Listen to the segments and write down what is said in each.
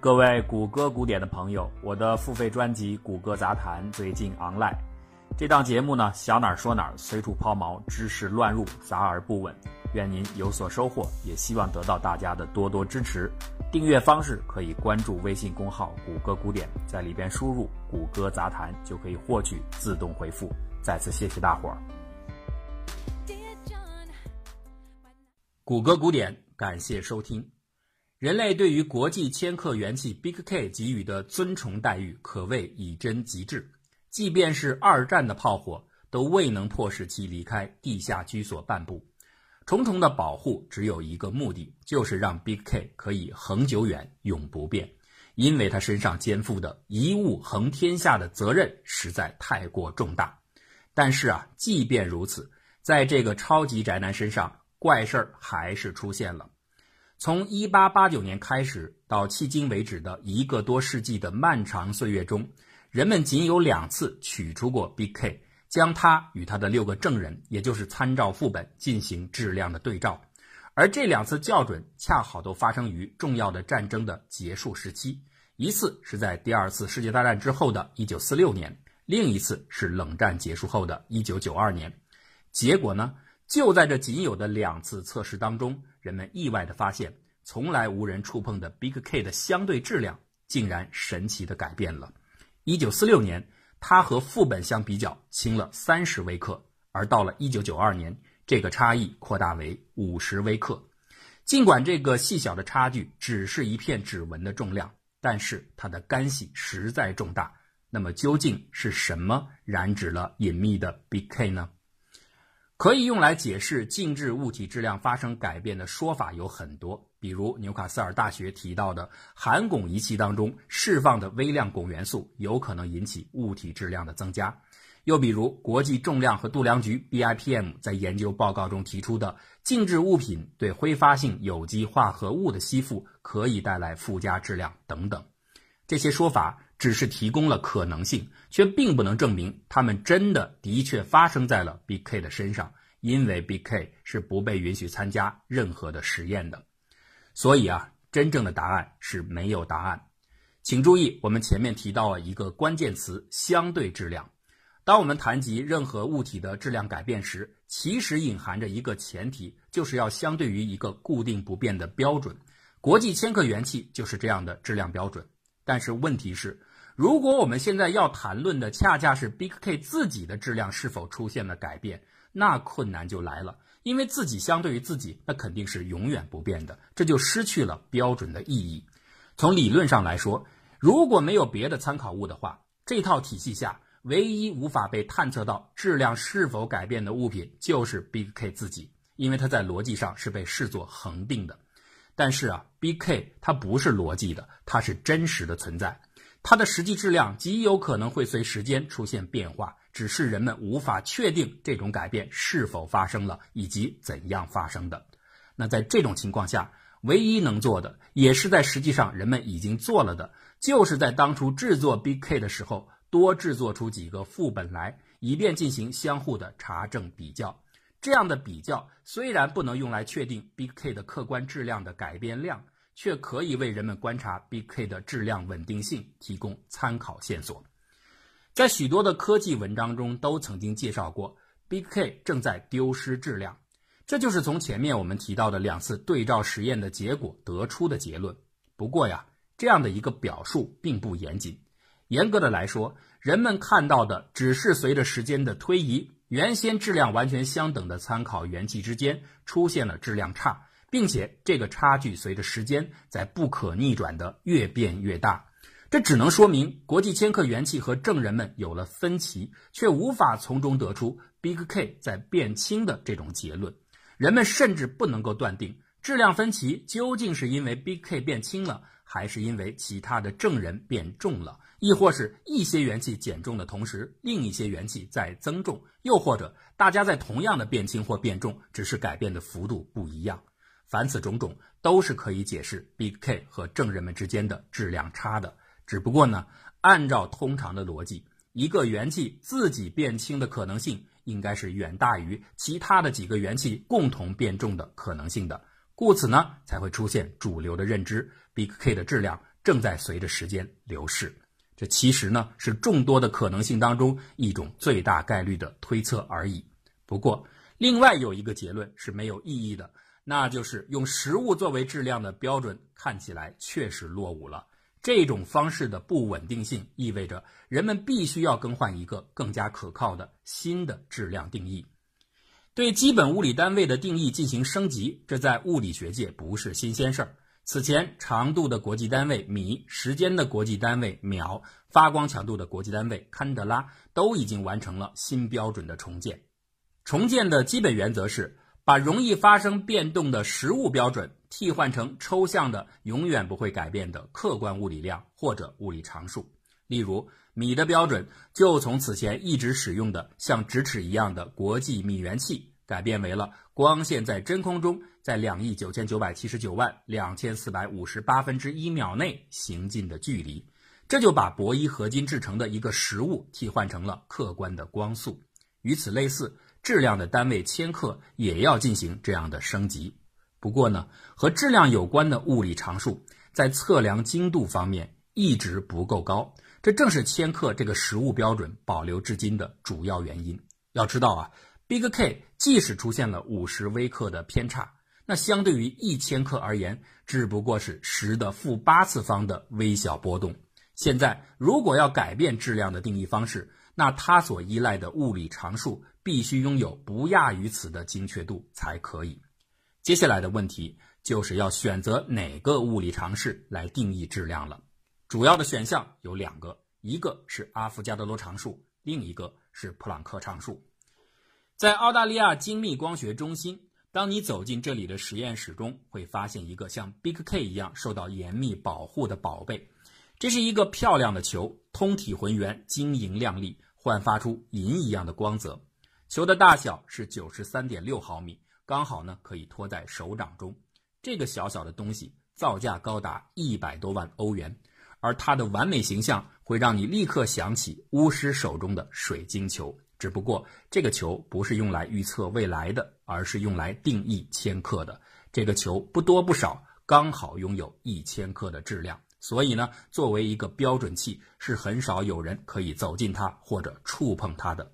各位谷歌古典的朋友，我的付费专辑《谷歌杂谈》最近 online。这档节目呢，想哪儿说哪儿，随处抛锚，知识乱入，杂而不稳。愿您有所收获，也希望得到大家的多多支持。订阅方式可以关注微信公号“谷歌古典”，在里边输入“谷歌杂谈”就可以获取自动回复。再次谢谢大伙儿。谷歌古典，感谢收听。人类对于国际千克元气 Big K 给予的尊崇待遇可谓以真极致，即便是二战的炮火都未能迫使其离开地下居所半步。重重的保护只有一个目的，就是让 Big K 可以恒久远、永不变，因为他身上肩负的一物横天下的责任实在太过重大。但是啊，即便如此，在这个超级宅男身上，怪事儿还是出现了。从一八八九年开始到迄今为止的一个多世纪的漫长岁月中，人们仅有两次取出过 Bk，将它与他的六个证人，也就是参照副本进行质量的对照。而这两次校准恰好都发生于重要的战争的结束时期，一次是在第二次世界大战之后的一九四六年，另一次是冷战结束后的一九九二年。结果呢，就在这仅有的两次测试当中。人们意外地发现，从来无人触碰的 Big K 的相对质量竟然神奇地改变了。一九四六年，它和副本相比较轻了三十微克，而到了一九九二年，这个差异扩大为五十微克。尽管这个细小的差距只是一片指纹的重量，但是它的干系实在重大。那么究竟是什么染指了隐秘的 Big K 呢？可以用来解释静置物体质量发生改变的说法有很多，比如纽卡斯尔大学提到的含汞仪器当中释放的微量汞元素有可能引起物体质量的增加，又比如国际重量和度量局 BIPM 在研究报告中提出的静置物品对挥发性有机化合物的吸附可以带来附加质量等等，这些说法。只是提供了可能性，却并不能证明它们真的的确发生在了 B K 的身上，因为 B K 是不被允许参加任何的实验的。所以啊，真正的答案是没有答案。请注意，我们前面提到了一个关键词——相对质量。当我们谈及任何物体的质量改变时，其实隐含着一个前提，就是要相对于一个固定不变的标准。国际千克元气就是这样的质量标准。但是问题是。如果我们现在要谈论的恰恰是 B K 自己的质量是否出现了改变，那困难就来了。因为自己相对于自己，那肯定是永远不变的，这就失去了标准的意义。从理论上来说，如果没有别的参考物的话，这套体系下唯一无法被探测到质量是否改变的物品就是 Big K 自己，因为它在逻辑上是被视作恒定的。但是啊，Big K 它不是逻辑的，它是真实的存在。它的实际质量极有可能会随时间出现变化，只是人们无法确定这种改变是否发生了以及怎样发生的。那在这种情况下，唯一能做的，也是在实际上人们已经做了的，就是在当初制作 B K 的时候，多制作出几个副本来，以便进行相互的查证比较。这样的比较虽然不能用来确定 B K 的客观质量的改变量。却可以为人们观察 B K 的质量稳定性提供参考线索。在许多的科技文章中都曾经介绍过，Big K 正在丢失质量，这就是从前面我们提到的两次对照实验的结果得出的结论。不过呀，这样的一个表述并不严谨。严格的来说，人们看到的只是随着时间的推移，原先质量完全相等的参考元气之间出现了质量差。并且这个差距随着时间在不可逆转的越变越大，这只能说明国际千克元气和证人们有了分歧，却无法从中得出 Big K 在变轻的这种结论。人们甚至不能够断定质量分歧究竟是因为 Big K 变轻了，还是因为其他的证人变重了，亦或是一些元气减重的同时，另一些元气在增重，又或者大家在同样的变轻或变重，只是改变的幅度不一样。凡此种种都是可以解释 Big K 和证人们之间的质量差的。只不过呢，按照通常的逻辑，一个元气自己变轻的可能性应该是远大于其他的几个元气共同变重的可能性的。故此呢，才会出现主流的认知：Big K 的质量正在随着时间流逝。这其实呢是众多的可能性当中一种最大概率的推测而已。不过，另外有一个结论是没有意义的，那就是用实物作为质量的标准，看起来确实落伍了。这种方式的不稳定性意味着人们必须要更换一个更加可靠的新的质量定义。对基本物理单位的定义进行升级，这在物理学界不是新鲜事儿。此前，长度的国际单位米、时间的国际单位秒、发光强度的国际单位坎德拉都已经完成了新标准的重建。重建的基本原则是把容易发生变动的实物标准替换成抽象的、永远不会改变的客观物理量或者物理常数。例如，米的标准就从此前一直使用的像直尺一样的国际米原器，改变为了光线在真空中。在两亿九千九百七十九万两千四百五十八分之一秒内行进的距离，这就把铂一合金制成的一个实物替换成了客观的光速。与此类似，质量的单位千克也要进行这样的升级。不过呢，和质量有关的物理常数在测量精度方面一直不够高，这正是千克这个实物标准保留至今的主要原因。要知道啊，Big K 即使出现了五十微克的偏差。那相对于一千克而言，只不过是十的负八次方的微小波动。现在，如果要改变质量的定义方式，那它所依赖的物理常数必须拥有不亚于此的精确度才可以。接下来的问题就是要选择哪个物理常式来定义质量了。主要的选项有两个，一个是阿伏加德罗常数，另一个是普朗克常数。在澳大利亚精密光学中心。当你走进这里的实验室中，会发现一个像 Big K 一样受到严密保护的宝贝。这是一个漂亮的球，通体浑圆，晶莹亮丽，焕发出银一样的光泽。球的大小是九十三点六毫米，刚好呢可以托在手掌中。这个小小的东西造价高达一百多万欧元，而它的完美形象会让你立刻想起巫师手中的水晶球。只不过这个球不是用来预测未来的，而是用来定义千克的。这个球不多不少，刚好拥有一千克的质量。所以呢，作为一个标准器，是很少有人可以走近它或者触碰它的。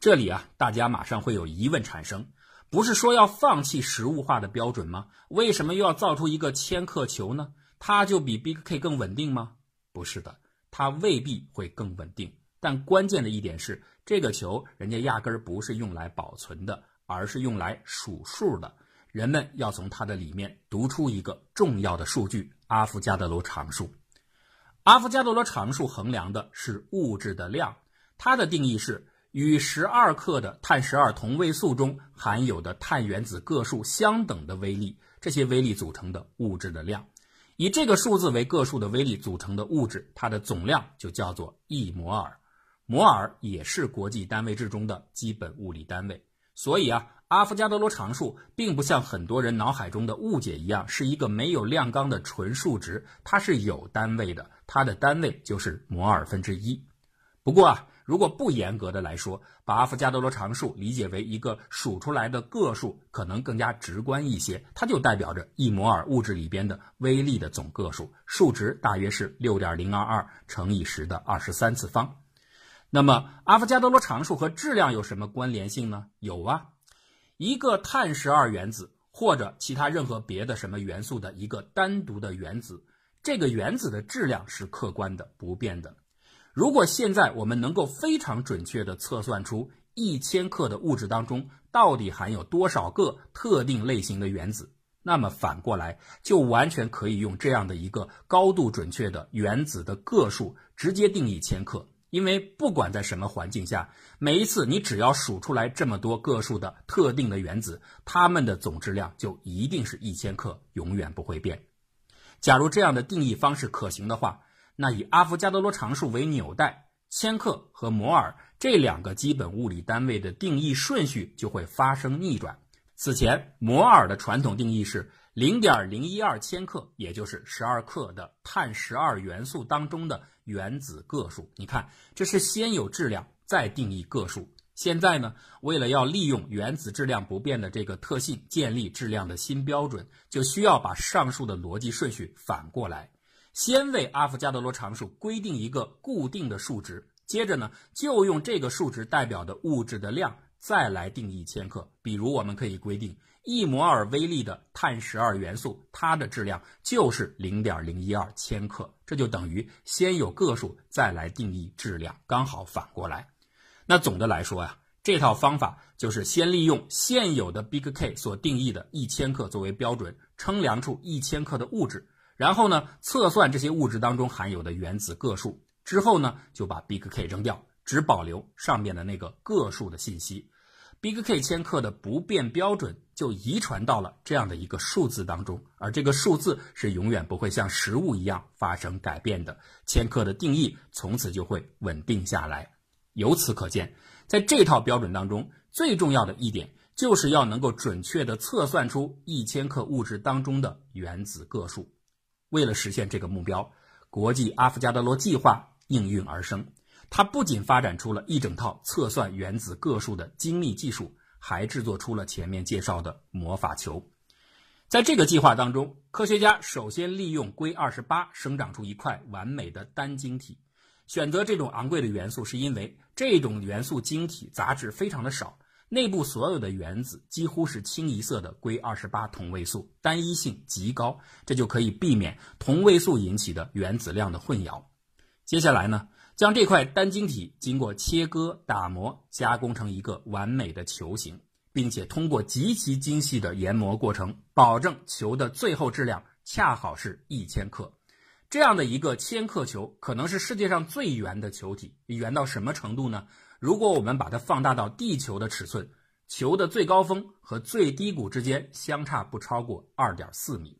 这里啊，大家马上会有疑问产生：不是说要放弃实物化的标准吗？为什么又要造出一个千克球呢？它就比 Big K 更稳定吗？不是的，它未必会更稳定。但关键的一点是，这个球人家压根儿不是用来保存的，而是用来数数的。人们要从它的里面读出一个重要的数据——阿伏加德罗常数。阿伏加德罗常数衡量的是物质的量，它的定义是与十二克的碳十二同位素中含有的碳原子个数相等的微粒，这些微粒组成的物质的量。以这个数字为个数的微粒组成的物质，它的总量就叫做一摩尔。摩尔也是国际单位制中的基本物理单位，所以啊，阿伏加德罗常数并不像很多人脑海中的误解一样，是一个没有量纲的纯数值，它是有单位的，它的单位就是摩尔分之一。不过啊，如果不严格的来说，把阿伏加德罗常数理解为一个数出来的个数，可能更加直观一些，它就代表着一摩尔物质里边的微粒的总个数，数值大约是六点零二二乘以十的二十三次方。那么，阿伏加德罗常数和质量有什么关联性呢？有啊，一个碳十二原子或者其他任何别的什么元素的一个单独的原子，这个原子的质量是客观的、不变的。如果现在我们能够非常准确地测算出一千克的物质当中到底含有多少个特定类型的原子，那么反过来就完全可以用这样的一个高度准确的原子的个数直接定义千克。因为不管在什么环境下，每一次你只要数出来这么多个数的特定的原子，它们的总质量就一定是一千克，永远不会变。假如这样的定义方式可行的话，那以阿伏加德罗常数为纽带，千克和摩尔这两个基本物理单位的定义顺序就会发生逆转。此前，摩尔的传统定义是。零点零一二千克，也就是十二克的碳十二元素当中的原子个数。你看，这是先有质量，再定义个数。现在呢，为了要利用原子质量不变的这个特性，建立质量的新标准，就需要把上述的逻辑顺序反过来。先为阿伏加德罗常数规定一个固定的数值，接着呢，就用这个数值代表的物质的量再来定义千克。比如，我们可以规定一摩尔微粒的碳十二元素，它的质量就是零点零一二千克，这就等于先有个数再来定义质量，刚好反过来。那总的来说呀。这套方法就是先利用现有的 Big K 所定义的一千克作为标准，称量出一千克的物质，然后呢测算这些物质当中含有的原子个数，之后呢就把 Big K 扔掉，只保留上面的那个个数的信息。Big K 千克的不变标准就遗传到了这样的一个数字当中，而这个数字是永远不会像实物一样发生改变的。千克的定义从此就会稳定下来。由此可见。在这套标准当中，最重要的一点就是要能够准确地测算出一千克物质当中的原子个数。为了实现这个目标，国际阿伏加德罗计划应运而生。它不仅发展出了一整套测算原子个数的精密技术，还制作出了前面介绍的魔法球。在这个计划当中，科学家首先利用硅二十八生长出一块完美的单晶体。选择这种昂贵的元素，是因为这种元素晶体杂质非常的少，内部所有的原子几乎是清一色的硅二十八同位素，单一性极高，这就可以避免同位素引起的原子量的混淆。接下来呢，将这块单晶体经过切割、打磨、加工成一个完美的球形，并且通过极其精细的研磨过程，保证球的最后质量恰好是一千克。这样的一个千克球，可能是世界上最圆的球体。圆到什么程度呢？如果我们把它放大到地球的尺寸，球的最高峰和最低谷之间相差不超过二点四米。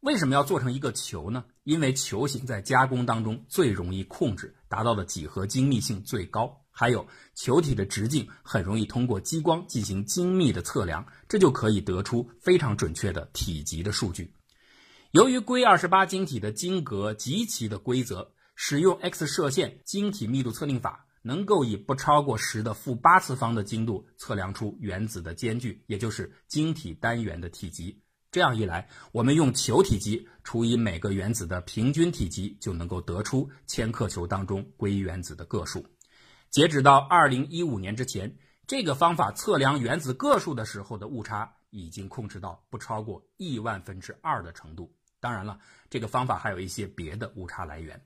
为什么要做成一个球呢？因为球形在加工当中最容易控制，达到的几何精密性最高。还有球体的直径很容易通过激光进行精密的测量，这就可以得出非常准确的体积的数据。由于硅二十八晶体的晶格极其的规则，使用 X 射线晶体密度测定法，能够以不超过十的负八次方的精度测量出原子的间距，也就是晶体单元的体积。这样一来，我们用球体积除以每个原子的平均体积，就能够得出千克球当中硅原子的个数。截止到二零一五年之前，这个方法测量原子个数的时候的误差已经控制到不超过亿万分之二的程度。当然了，这个方法还有一些别的误差来源。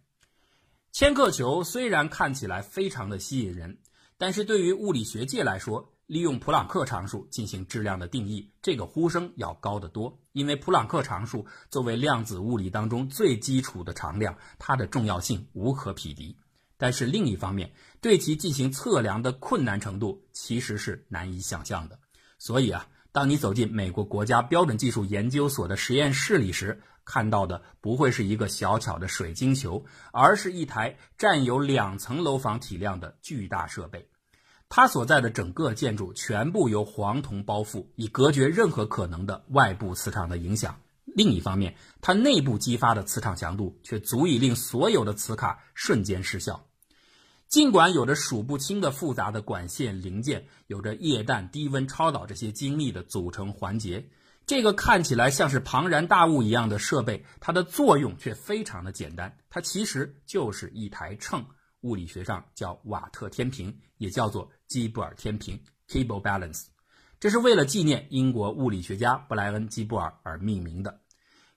千克球虽然看起来非常的吸引人，但是对于物理学界来说，利用普朗克常数进行质量的定义，这个呼声要高得多。因为普朗克常数作为量子物理当中最基础的常量，它的重要性无可匹敌。但是另一方面，对其进行测量的困难程度其实是难以想象的。所以啊，当你走进美国国家标准技术研究所的实验室里时，看到的不会是一个小巧的水晶球，而是一台占有两层楼房体量的巨大设备。它所在的整个建筑全部由黄铜包覆，以隔绝任何可能的外部磁场的影响。另一方面，它内部激发的磁场强度却足以令所有的磁卡瞬间失效。尽管有着数不清的复杂的管线零件，有着液氮低温超导这些精密的组成环节。这个看起来像是庞然大物一样的设备，它的作用却非常的简单，它其实就是一台秤，物理学上叫瓦特天平，也叫做基布尔天平 （Keble Balance）。这是为了纪念英国物理学家布莱恩·基布尔而命名的。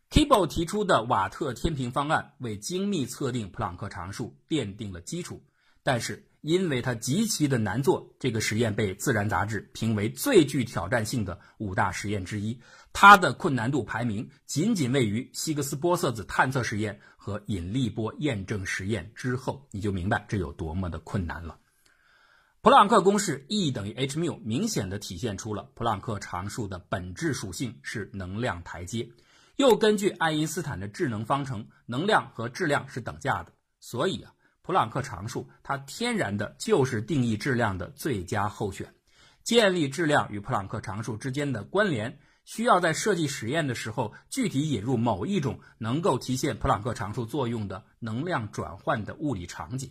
Keble 提出的瓦特天平方案为精密测定普朗克常数奠定了基础，但是。因为它极其的难做，这个实验被《自然》杂志评为最具挑战性的五大实验之一。它的困难度排名仅仅位于希格斯玻色子探测实验和引力波验证实验之后，你就明白这有多么的困难了。普朗克公式 E 等于 h μ 明显的体现出了普朗克常数的本质属性是能量台阶，又根据爱因斯坦的质能方程，能量和质量是等价的，所以啊。普朗克常数，它天然的就是定义质量的最佳候选。建立质量与普朗克常数之间的关联，需要在设计实验的时候具体引入某一种能够体现普朗克常数作用的能量转换的物理场景。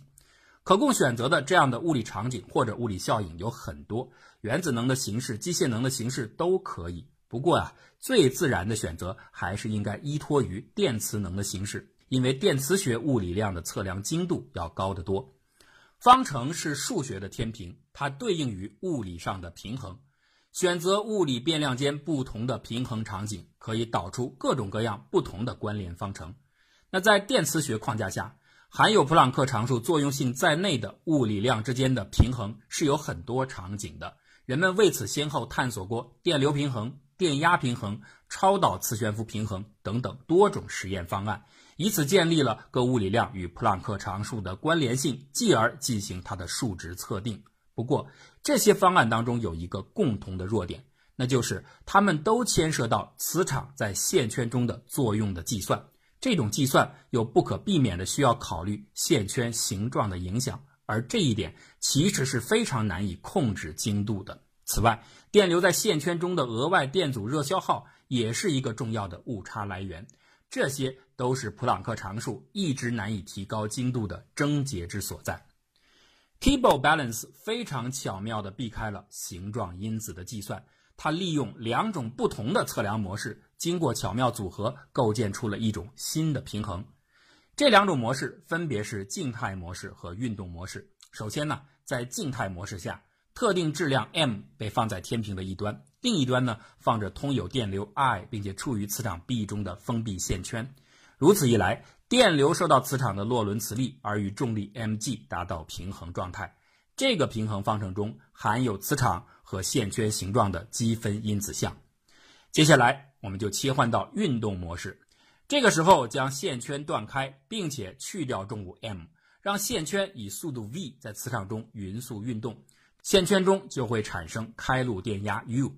可供选择的这样的物理场景或者物理效应有很多，原子能的形式、机械能的形式都可以。不过啊，最自然的选择还是应该依托于电磁能的形式。因为电磁学物理量的测量精度要高得多。方程是数学的天平，它对应于物理上的平衡。选择物理变量间不同的平衡场景，可以导出各种各样不同的关联方程。那在电磁学框架下，含有普朗克常数作用性在内的物理量之间的平衡是有很多场景的。人们为此先后探索过电流平衡、电压平衡、超导磁悬浮平衡等等多种实验方案，以此建立了各物理量与普朗克常数的关联性，继而进行它的数值测定。不过，这些方案当中有一个共同的弱点，那就是它们都牵涉到磁场在线圈中的作用的计算。这种计算又不可避免的需要考虑线圈形状的影响，而这一点其实是非常难以控制精度的。此外，电流在线圈中的额外电阻热消耗也是一个重要的误差来源。这些都是普朗克常数一直难以提高精度的症结之所在。T-Bow Balance 非常巧妙地避开了形状因子的计算，它利用两种不同的测量模式。经过巧妙组合，构建出了一种新的平衡。这两种模式分别是静态模式和运动模式。首先呢，在静态模式下，特定质量 m 被放在天平的一端，另一端呢放着通有电流 I 并且处于磁场 B 中的封闭线圈。如此一来，电流受到磁场的洛伦磁力，而与重力 mg 达到平衡状态。这个平衡方程中含有磁场和线圈形状的积分因子项。接下来，我们就切换到运动模式。这个时候，将线圈断开，并且去掉重物 m，让线圈以速度 v 在磁场中匀速运动，线圈中就会产生开路电压 u。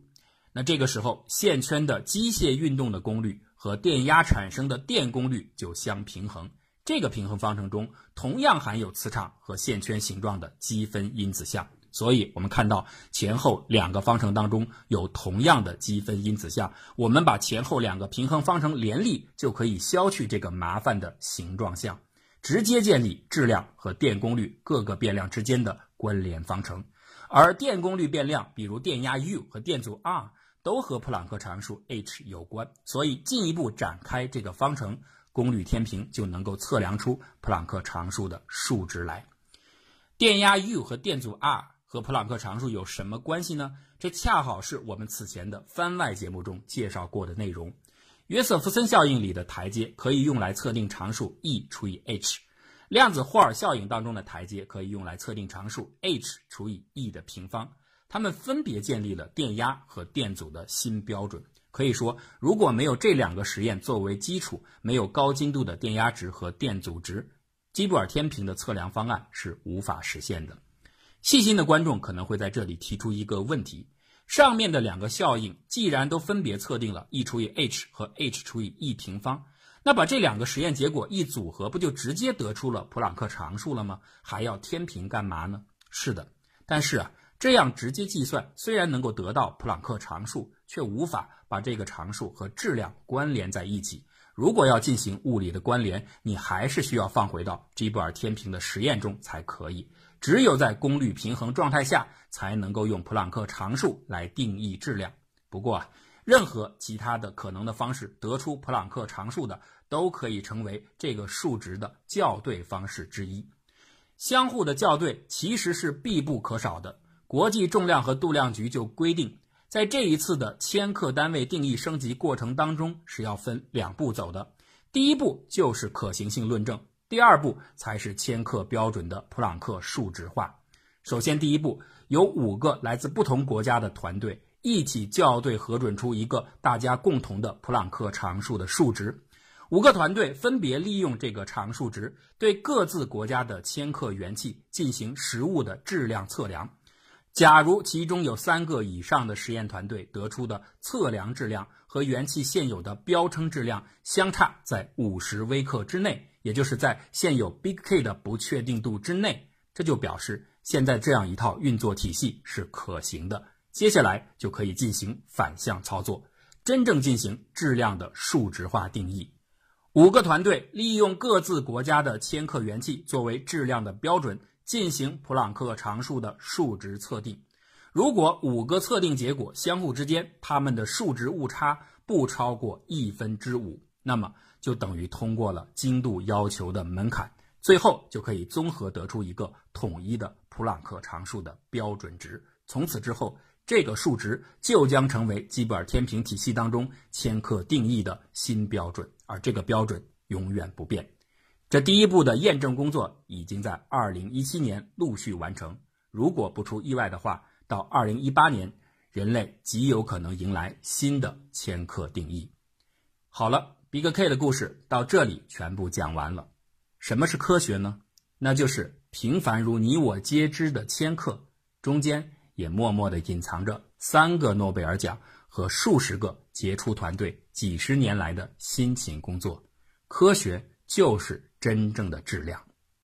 那这个时候，线圈的机械运动的功率和电压产生的电功率就相平衡。这个平衡方程中同样含有磁场和线圈形状的积分因子项。所以，我们看到前后两个方程当中有同样的积分因子项，我们把前后两个平衡方程联立，就可以消去这个麻烦的形状项，直接建立质量和电功率各个变量之间的关联方程。而电功率变量，比如电压 U 和电阻 R，都和普朗克常数 h 有关。所以，进一步展开这个方程，功率天平就能够测量出普朗克常数的数值来。电压 U 和电阻 R。和普朗克常数有什么关系呢？这恰好是我们此前的番外节目中介绍过的内容。约瑟夫森效应里的台阶可以用来测定常数 E 除以 h，量子霍尔效应当中的台阶可以用来测定常数 h 除以 E 的平方。他们分别建立了电压和电阻的新标准。可以说，如果没有这两个实验作为基础，没有高精度的电压值和电阻值，基布尔天平的测量方案是无法实现的。细心的观众可能会在这里提出一个问题：上面的两个效应既然都分别测定了 E 除以 h 和 h 除以 E 平方，那把这两个实验结果一组合，不就直接得出了普朗克常数了吗？还要天平干嘛呢？是的，但是啊，这样直接计算虽然能够得到普朗克常数，却无法把这个常数和质量关联在一起。如果要进行物理的关联，你还是需要放回到基布尔天平的实验中才可以。只有在功率平衡状态下，才能够用普朗克常数来定义质量。不过啊，任何其他的可能的方式得出普朗克常数的，都可以成为这个数值的校对方式之一。相互的校对其实是必不可少的。国际重量和度量局就规定，在这一次的千克单位定义升级过程当中，是要分两步走的。第一步就是可行性论证。第二步才是千克标准的普朗克数值化。首先，第一步有五个来自不同国家的团队一起校对核准出一个大家共同的普朗克常数的数值。五个团队分别利用这个常数值对各自国家的千克元气进行实物的质量测量。假如其中有三个以上的实验团队得出的测量质量和元气现有的标称质量相差在五十微克之内。也就是在现有 Big K 的不确定度之内，这就表示现在这样一套运作体系是可行的。接下来就可以进行反向操作，真正进行质量的数值化定义。五个团队利用各自国家的千克元气作为质量的标准，进行普朗克常数的数值测定。如果五个测定结果相互之间它们的数值误差不超过一分之五，那么就等于通过了精度要求的门槛，最后就可以综合得出一个统一的普朗克常数的标准值。从此之后，这个数值就将成为基布尔天平体系当中千克定义的新标准，而这个标准永远不变。这第一步的验证工作已经在2017年陆续完成。如果不出意外的话，到2018年，人类极有可能迎来新的千克定义。好了，Big K 的故事到这里全部讲完了。什么是科学呢？那就是平凡如你我皆知的千克，中间也默默地隐藏着三个诺贝尔奖和数十个杰出团队几十年来的辛勤工作。科学就是真正的质量。